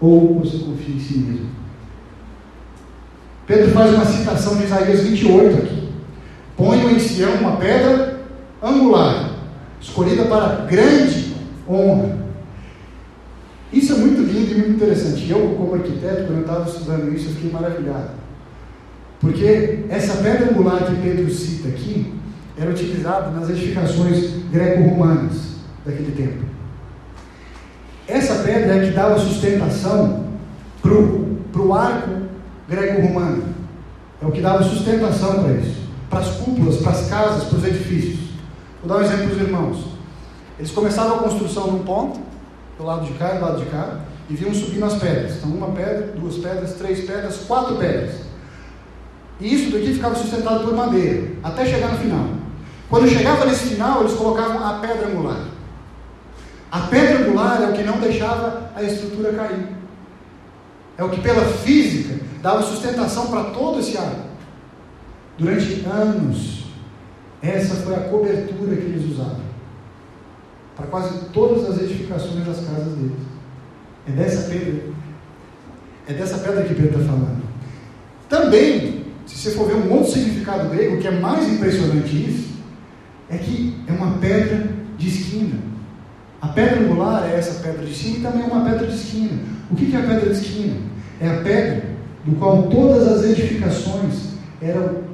ou você confia em si mesmo. Pedro faz uma citação de Isaías 28 aqui. Ponham em Sião uma pedra angular, escolhida para grande honra. Isso é muito lindo e muito interessante. Eu, como arquiteto, quando eu estava estudando isso, eu fiquei maravilhado. Porque essa pedra angular que Pedro cita aqui era utilizada nas edificações greco-romanas daquele tempo. Essa pedra é que dava sustentação para o arco greco-romano. É o que dava sustentação para isso. Para as cúpulas, para as casas, para os edifícios. Vou dar um exemplo para os irmãos. Eles começavam a construção num ponto, do lado de cá e do lado de cá, e vinham subindo as pedras. Então, uma pedra, duas pedras, três pedras, quatro pedras. E isso daqui ficava sustentado por madeira, até chegar no final. Quando chegava nesse final, eles colocavam a pedra angular. A pedra angular é o que não deixava a estrutura cair. É o que, pela física, dava sustentação para todo esse arco. Durante anos, essa foi a cobertura que eles usavam para quase todas as edificações das casas deles. É dessa pedra, é dessa pedra que Pedro está falando. Também, se você for ver um outro significado grego, que é mais impressionante isso, é que é uma pedra de esquina. A pedra angular é essa pedra de esquina e também é uma pedra de esquina. O que é a pedra de esquina? É a pedra do qual todas as edificações eram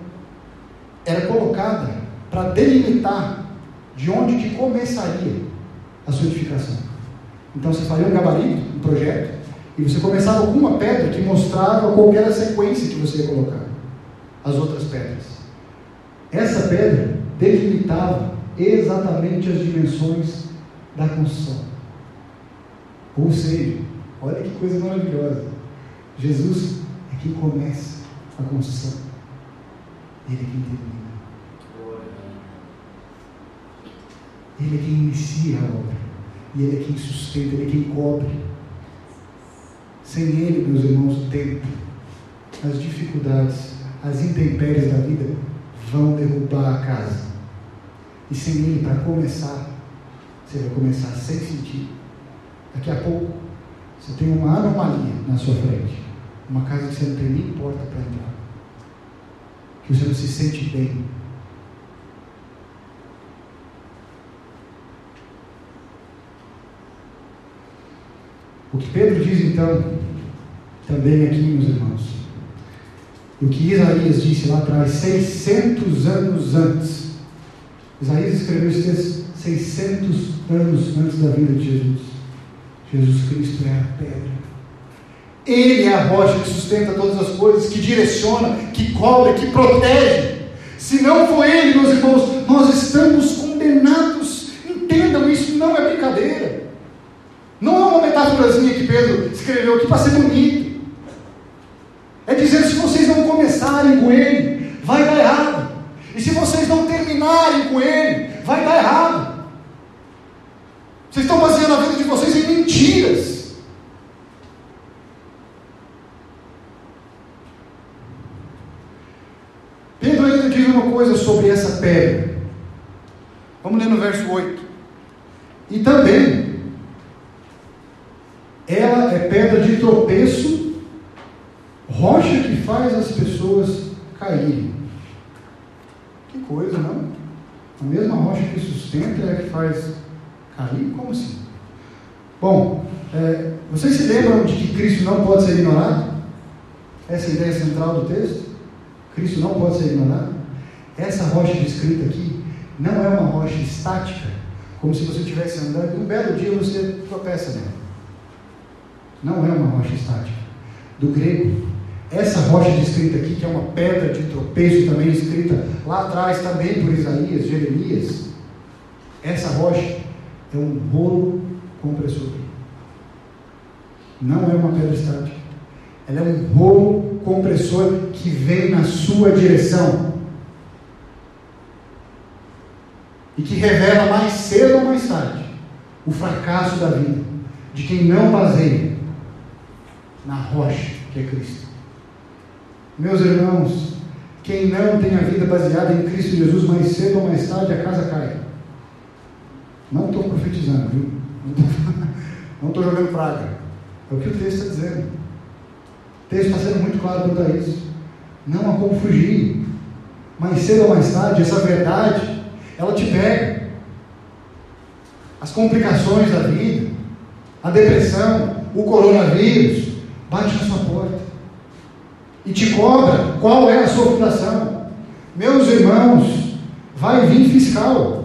era colocada para delimitar de onde que começaria a sua edificação. Então você faria um gabarito, um projeto, e você começava com uma pedra que mostrava qual era a sequência que você ia colocar as outras pedras. Essa pedra delimitava exatamente as dimensões da construção. Ou seja, olha que coisa maravilhosa. Jesus é quem começa a construção. Ele é quem termina. Ele é quem inicia a obra. E Ele é quem sustenta, Ele é quem cobre. Sem Ele, meus irmãos, o tempo, as dificuldades, as intempéries da vida vão derrubar a casa. E sem Ele, para começar, você vai começar sem sentir. Daqui a pouco, você tem uma anomalia na sua frente. Uma casa que você não tem nem porta para entrar. Que você não se sente bem O que Pedro diz então, também aqui, meus irmãos, o que Isaías disse lá atrás, 600 anos antes. Isaías escreveu esse texto 600 anos antes da vida de Jesus. Jesus Cristo é a pedra. Ele é a rocha que sustenta todas as coisas, que direciona, que cobre, que protege. Se não for Ele, meus irmãos, nós estamos condenados. Entendam, isso não é brincadeira. Não é uma metáforazinha que Pedro escreveu aqui para ser bonito. É dizer se vocês não começarem com ele, vai dar errado. E se vocês não terminarem com ele, vai dar errado. Vocês estão baseando a vida de vocês em mentiras. Pedro ainda diz uma coisa sobre essa pedra. Vamos ler no verso 8. E também ela é pedra de tropeço, rocha que faz as pessoas caírem. Que coisa, não? A mesma rocha que sustenta é a que faz cair? Como assim? Bom, é, vocês se lembram de que Cristo não pode ser ignorado? Essa é a ideia central do texto? Cristo não pode ser ignorado? Essa rocha descrita aqui não é uma rocha estática, como se você estivesse andando e um belo dia você tropeça nela. Não é uma rocha estática. Do grego, essa rocha descrita aqui, que é uma pedra de tropeço, também escrita lá atrás, também por Isaías, Jeremias, essa rocha é um rolo compressor. Não é uma pedra estática. Ela é um rolo compressor que vem na sua direção. E que revela mais cedo ou mais tarde o fracasso da vida de quem não baseia na rocha que é Cristo. Meus irmãos, quem não tem a vida baseada em Cristo Jesus, mais cedo ou mais tarde a casa cai. Não estou profetizando, viu? Não estou jogando praga. É o que o texto está dizendo. O texto está sendo muito claro quanto a isso. Não há como fugir. Mais cedo ou mais tarde, essa verdade ela te pega. As complicações da vida, a depressão, o coronavírus, bate na sua porta e te cobra qual é a sua fundação. Meus irmãos, vai vir fiscal.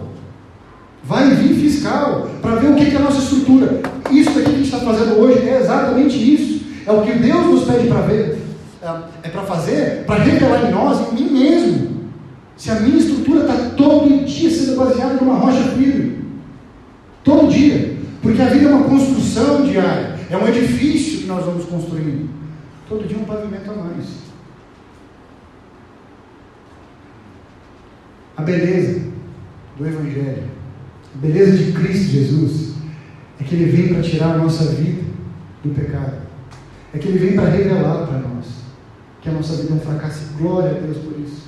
Vai vir fiscal para ver o que é a nossa estrutura. Isso aqui que a gente está fazendo hoje é exatamente isso. É o que Deus nos pede para ver. É, é para fazer, para revelar em nós, em mim mesmo. Se a minha estrutura está todo dia sendo baseada numa rocha firme. Todo dia. Porque a vida é uma construção diária. É um edifício nós vamos construindo. Todo dia um pavimento a mais. A beleza do Evangelho, a beleza de Cristo Jesus, é que Ele vem para tirar a nossa vida do pecado. É que Ele vem para revelar para nós que a nossa vida é um fracasso. Glória a Deus por isso.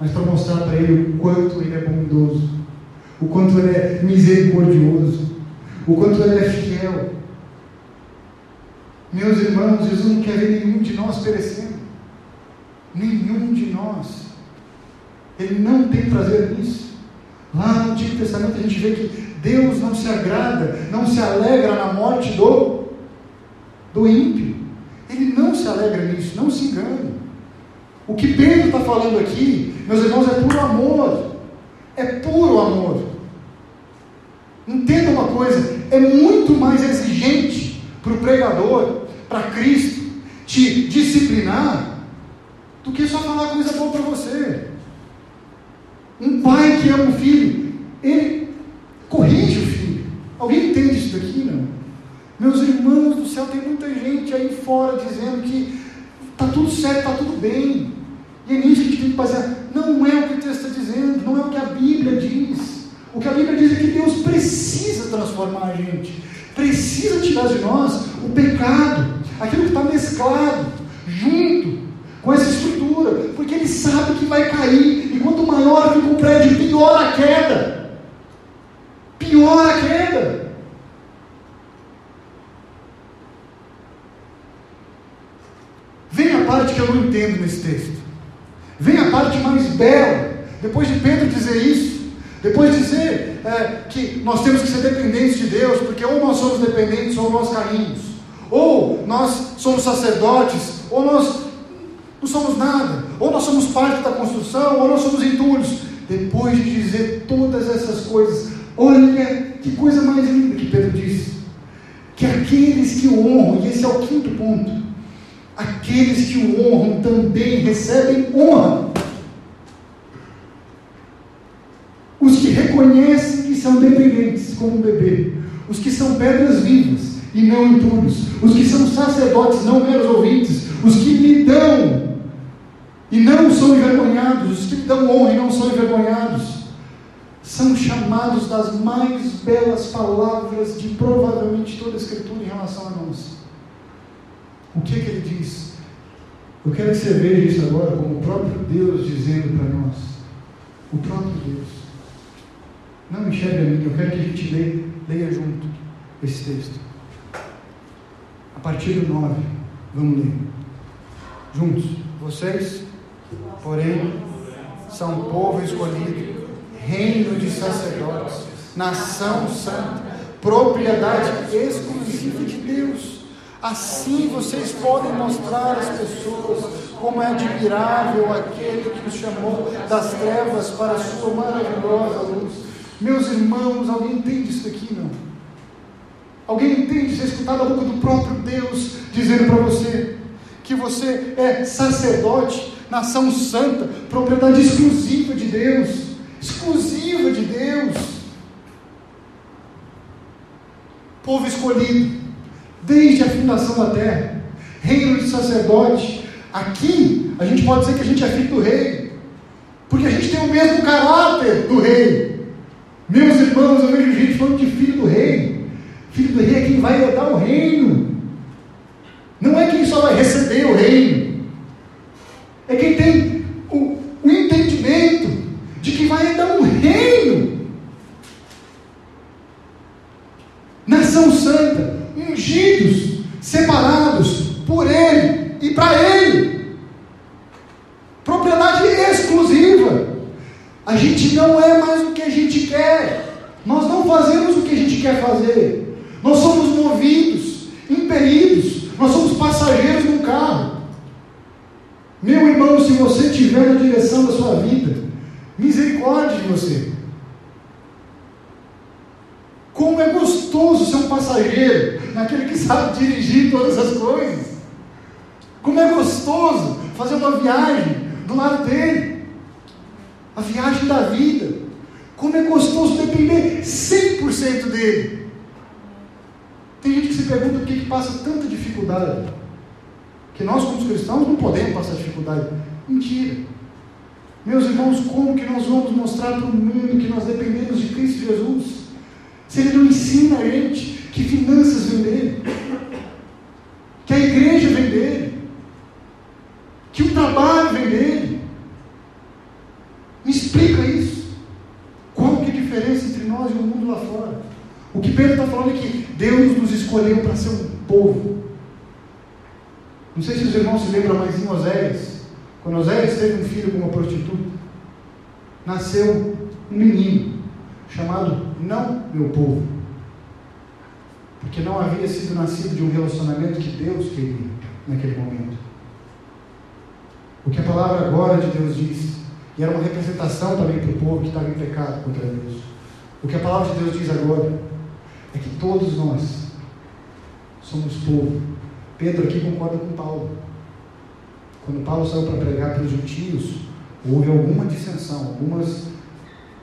Mas para mostrar para Ele o quanto Ele é bondoso, o quanto Ele é misericordioso, o quanto Ele é fiel. Meus irmãos, Jesus não quer ver nenhum de nós perecendo. Nenhum de nós. Ele não tem prazer nisso. Lá no Antigo Testamento a gente vê que Deus não se agrada, não se alegra na morte do, do ímpio. Ele não se alegra nisso, não se engane. O que Pedro está falando aqui, meus irmãos, é puro amor. É puro amor. Entenda uma coisa, é muito mais exigente para o pregador, para Cristo, te disciplinar, do que só falar coisa boa para você. Um pai que ama o filho, ele corrige o filho. Alguém entende isso daqui, não? Meus irmãos do céu, tem muita gente aí fora dizendo que está tudo certo, está tudo bem. E é nisso que a gente tem que basear. Não é o que o texto está dizendo, não é o que a Bíblia diz. O que a Bíblia diz é que Deus precisa transformar a gente, precisa tirar de nós o pecado, aquilo que está mesclado, junto com essa estrutura, porque Ele sabe que vai cair, e quanto maior fica o prédio, pior a queda. Pior a queda. Vem a parte que eu não entendo nesse texto. Vem a parte mais bela. Depois de Pedro dizer isso, depois de dizer é, que nós temos que ser dependentes de Deus, porque ou nós somos dependentes ou nós caímos, ou nós somos sacerdotes, ou nós não somos nada, ou nós somos parte da construção, ou nós somos entulhos. Depois de dizer todas essas coisas, olha que coisa mais linda que Pedro disse: que aqueles que o honram, e esse é o quinto ponto, aqueles que o honram também recebem honra. Os que reconhecem que são dependentes como um bebê, os que são pedras vivas e não entulhos, os que são sacerdotes, não meros ouvintes, os que lhe dão e não são envergonhados, os que lhe dão honra e não são envergonhados, são chamados das mais belas palavras de provavelmente toda a Escritura em relação a nós. O que, é que ele diz? Eu quero que você veja isso agora como o próprio Deus dizendo para nós. O próprio Deus. Não enxerga a mim, eu quero que a gente leia, leia junto esse texto. Partir do 9, vamos ler. Juntos. Vocês, porém, são povo escolhido, reino de sacerdotes, nação santa, propriedade exclusiva de Deus. Assim vocês podem mostrar às pessoas como é admirável aquele que os chamou das trevas para a sua maravilhosa luz. Meus irmãos, alguém entende isso aqui não? Alguém entende? Você escutar da boca do próprio Deus dizendo para você que você é sacerdote, nação santa, propriedade exclusiva de Deus, exclusiva de Deus, povo escolhido, desde a fundação da terra, reino de sacerdote. Aqui a gente pode dizer que a gente é filho do rei, porque a gente tem o mesmo caráter do rei. Meus irmãos, eu vejo gente falando de filho do rei. Filho do rei é quem vai herdar o reino. Não é quem só vai receber o reino. É quem tem o, o entendimento de que vai herdar um reino. Nação santa, ungidos, separados por Ele e para Ele. Propriedade exclusiva. A gente não é mais o que a Nós não fazemos o que a gente quer fazer. Nós somos movidos, impelidos. Nós somos passageiros de um carro. Meu irmão, se você estiver na direção da sua vida, misericórdia de você. Como é gostoso ser um passageiro, naquele que sabe dirigir todas as coisas. Como é gostoso fazer uma viagem do lado dele. A viagem da vida. Como é gostoso depender 100% dele. Tem gente que se pergunta por que, que passa tanta dificuldade. Que nós, como cristãos, não podemos passar dificuldade. Mentira. Meus irmãos, como que nós vamos mostrar para o mundo que nós dependemos de Cristo Jesus? Se Ele não ensina a gente que finanças vêm dele, que a igreja vem dele, que o trabalho vem dele. Me explica isso. Qual que é a diferença entre nós e o mundo lá fora? O que Pedro está falando é que Deus nos escolheu para ser um povo. Não sei se os irmãos se lembram, mas em Oséias, quando Oséias teve um filho com uma prostituta, nasceu um menino chamado Não Meu Povo. Porque não havia sido nascido de um relacionamento que Deus queria naquele momento. O que a palavra agora de Deus diz, e era uma representação também para o povo que estava em pecado contra Deus. O que a palavra de Deus diz agora é que todos nós somos povo. Pedro aqui concorda com Paulo. Quando Paulo saiu para pregar para os gentios, houve alguma dissensão, algumas,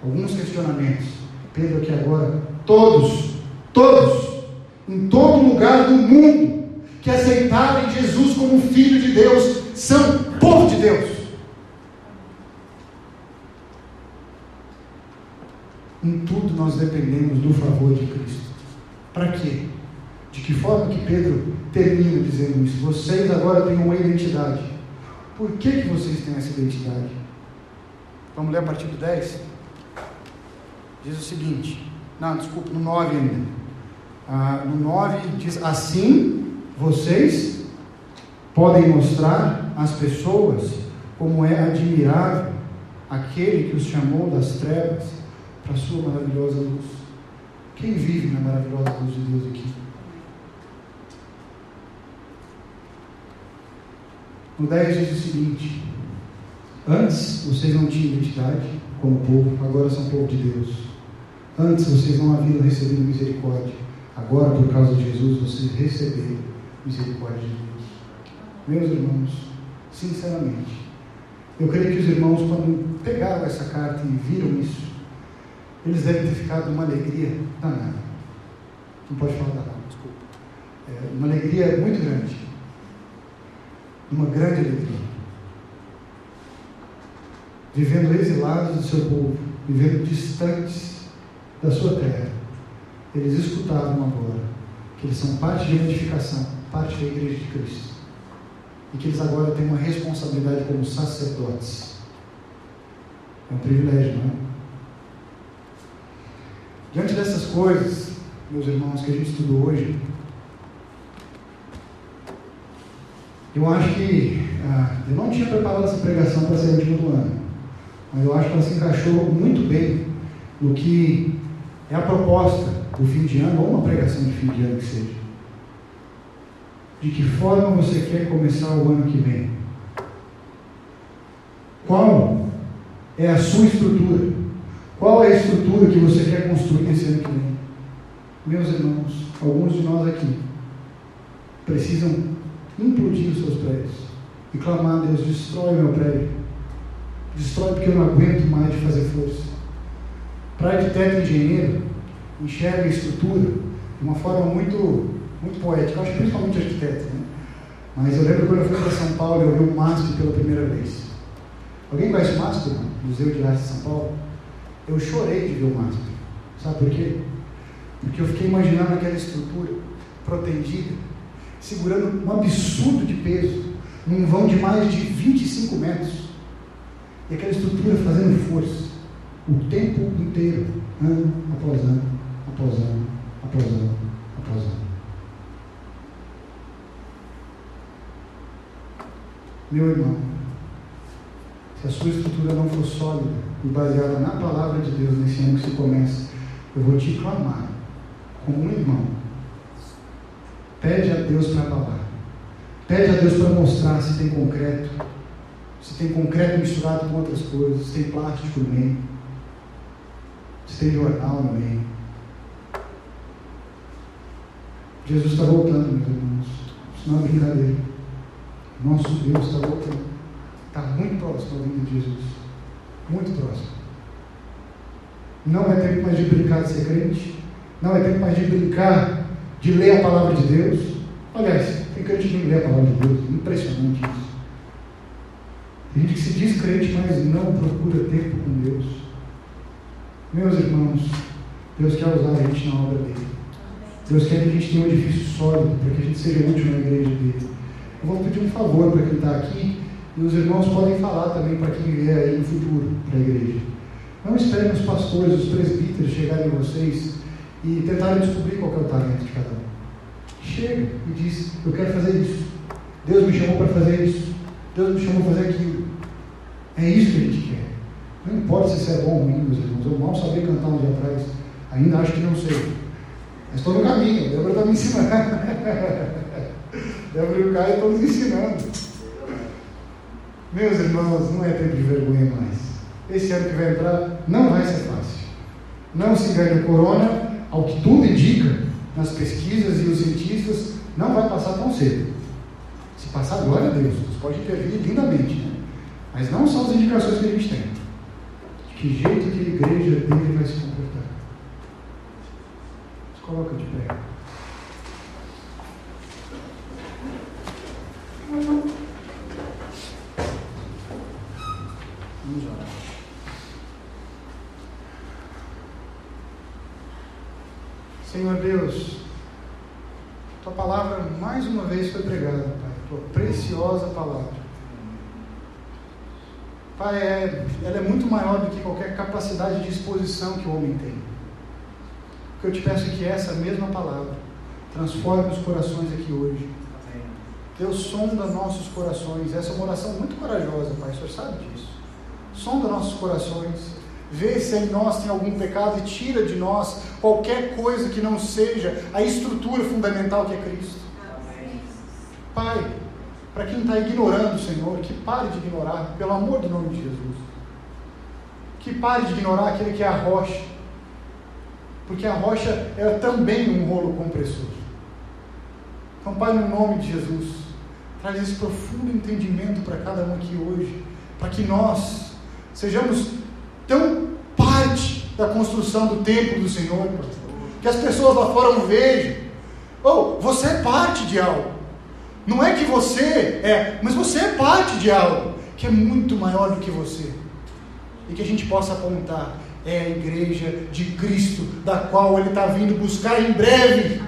alguns questionamentos. Pedro aqui agora, todos, todos, em todo lugar do mundo que aceitarem Jesus como Filho de Deus, são povo de Deus. Em tudo nós dependemos do favor de Cristo. Para quê? De que forma que Pedro termina dizendo isso? Vocês agora têm uma identidade. Por que, que vocês têm essa identidade? Vamos ler a partir do 10? Diz o seguinte. Não, desculpa, no 9 ainda. Ah, no 9 diz: Assim vocês podem mostrar às pessoas como é admirável aquele que os chamou das trevas para a sua maravilhosa luz. Quem vive na maravilhosa luz de Deus aqui? No 10 diz o seguinte: Antes vocês não tinham identidade como povo, agora são povo de Deus. Antes vocês não haviam recebido misericórdia, agora por causa de Jesus vocês receberam misericórdia de Deus. Meus irmãos, sinceramente, eu creio que os irmãos, quando pegaram essa carta e viram isso, eles devem ter ficado uma alegria danada. Não pode falar danada, desculpa. É uma alegria muito grande. Uma grande alegria. Vivendo exilados do seu povo, vivendo distantes da sua terra. Eles escutavam agora que eles são parte de edificação, parte da igreja de Cristo. E que eles agora têm uma responsabilidade como sacerdotes. É um privilégio, não é? Diante dessas coisas, meus irmãos, que a gente estudou hoje, eu acho que ah, eu não tinha preparado essa pregação para ser a última do ano, mas eu acho que ela se encaixou muito bem no que é a proposta do fim de ano, ou uma pregação de fim de ano que seja. De que forma você quer começar o ano que vem? Qual é a sua estrutura? Qual é a estrutura que você quer construir nesse ano que vem? Meus irmãos, alguns de nós aqui precisam implodir os seus prédios e clamar a Deus: destrói meu prédio. Destrói porque eu não aguento mais de fazer força. Para arquiteto e engenheiro, enxerga a estrutura de uma forma muito, muito poética. Eu acho principalmente arquiteto. Né? Mas eu lembro quando eu fui para São Paulo e eu vi o MASP pela primeira vez. Alguém conhece o MASP? Museu de Arte de São Paulo? Eu chorei de ver o MASP. Sabe por quê? Porque eu fiquei imaginando aquela estrutura protendida, segurando um absurdo de peso, num vão de mais de 25 metros. E aquela estrutura fazendo força, o tempo inteiro, ano após ano, após ano, após ano, após ano. Meu irmão, se a sua estrutura não for sólida e baseada na palavra de Deus nesse ano que se começa, Eu vou te clamar como um irmão. Pede a Deus para falar. Pede a Deus para mostrar se tem concreto, se tem concreto misturado com outras coisas, se tem plástico no meio, se tem jornal no meio. Jesus está voltando, meus irmãos. Isso não é brincadeira. Nosso Deus está voltando. Está muito próximo da vinda de Jesus. Muito próximo. Não é tempo mais de brincar de ser crente. Não é tempo mais de brincar de ler a palavra de Deus. Aliás, tem crente que não lê a palavra de Deus. Impressionante isso. Tem gente que se diz crente, mas não procura tempo com Deus. Meus irmãos, Deus quer usar a gente na obra dele. Deus quer que a gente tenha um edifício sólido, para que a gente seja útil na igreja dele. Eu vou pedir um favor para quem está aqui, e os irmãos podem falar também para quem vier aí no futuro para a igreja. Não esperem os pastores, os presbíteros chegarem a vocês e tentarem descobrir qual é o talento de cada um. Chega e diz: Eu quero fazer isso. Deus me chamou para fazer isso. Deus me chamou para fazer aquilo. É isso que a gente quer. Não importa se isso é bom ou ruim, meus irmãos. Eu mal sabia cantar um dia atrás. Ainda acho que não sei. Mas estou no caminho. Débora está me ensinando. Débora e o Caio estão nos ensinando. Meus irmãos, não é tempo de vergonha mais. Esse ano que vai entrar não vai ser fácil. Não se engane, o corona, ao que tudo indica, nas pesquisas e os cientistas, não vai passar tão cedo. Se passar, glória a Deus, pode intervir lindamente, né? mas não são as indicações que a gente tem. De que jeito que a igreja dele vai se comportar. Se coloca de pé. Vamos orar. Senhor Deus, tua palavra mais uma vez foi pregada, Pai, tua preciosa palavra. Pai, é, ela é muito maior do que qualquer capacidade de exposição que o homem tem. O que eu te peço é que essa mesma palavra transforme os corações aqui hoje. Deus sonda nossos corações. Essa é uma oração muito corajosa, Pai, o Senhor sabe disso. Sonda nossos corações. Vê se em nós tem algum pecado e tira de nós qualquer coisa que não seja a estrutura fundamental que é Cristo. Pai, para quem está ignorando, Senhor, que pare de ignorar, pelo amor do nome de Jesus. Que pare de ignorar aquele que é a rocha. Porque a rocha é também um rolo compressor. Então, Pai, no nome de Jesus, traz esse profundo entendimento para cada um aqui hoje, para que nós sejamos tão parte da construção do templo do Senhor, que as pessoas lá fora não vejam. Ou oh, você é parte de algo. Não é que você é, mas você é parte de algo que é muito maior do que você. E que a gente possa apontar é a igreja de Cristo, da qual Ele está vindo buscar em breve.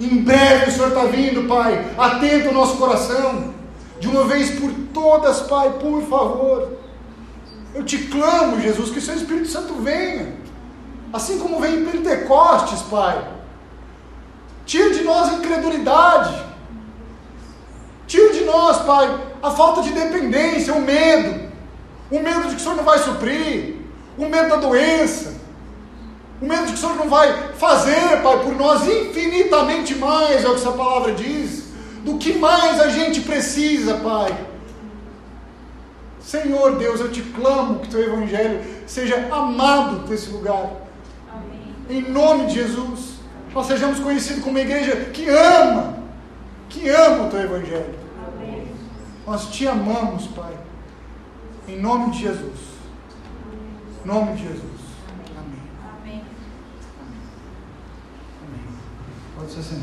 Em breve o Senhor está vindo, Pai. Atenta o nosso coração. De uma vez por todas, Pai, por favor. Eu te clamo, Jesus, que o Seu Espírito Santo venha. Assim como vem em Pentecostes, Pai. Tira de nós a incredulidade. Tira de nós, Pai, a falta de dependência, o medo. O medo de que o Senhor não vai suprir. O medo da doença. O medo de que o Senhor não vai fazer, Pai, por nós infinitamente mais, é o que essa palavra diz. Do que mais a gente precisa, Pai. Senhor Deus, eu te clamo que teu evangelho seja amado nesse lugar. Amém. Em nome de Jesus, nós sejamos conhecidos como uma igreja que ama, que ama o teu evangelho. Amém. Nós te amamos, Pai. Em nome de Jesus. Em nome de Jesus. Amém. Amém. Amém. Pode ser assim.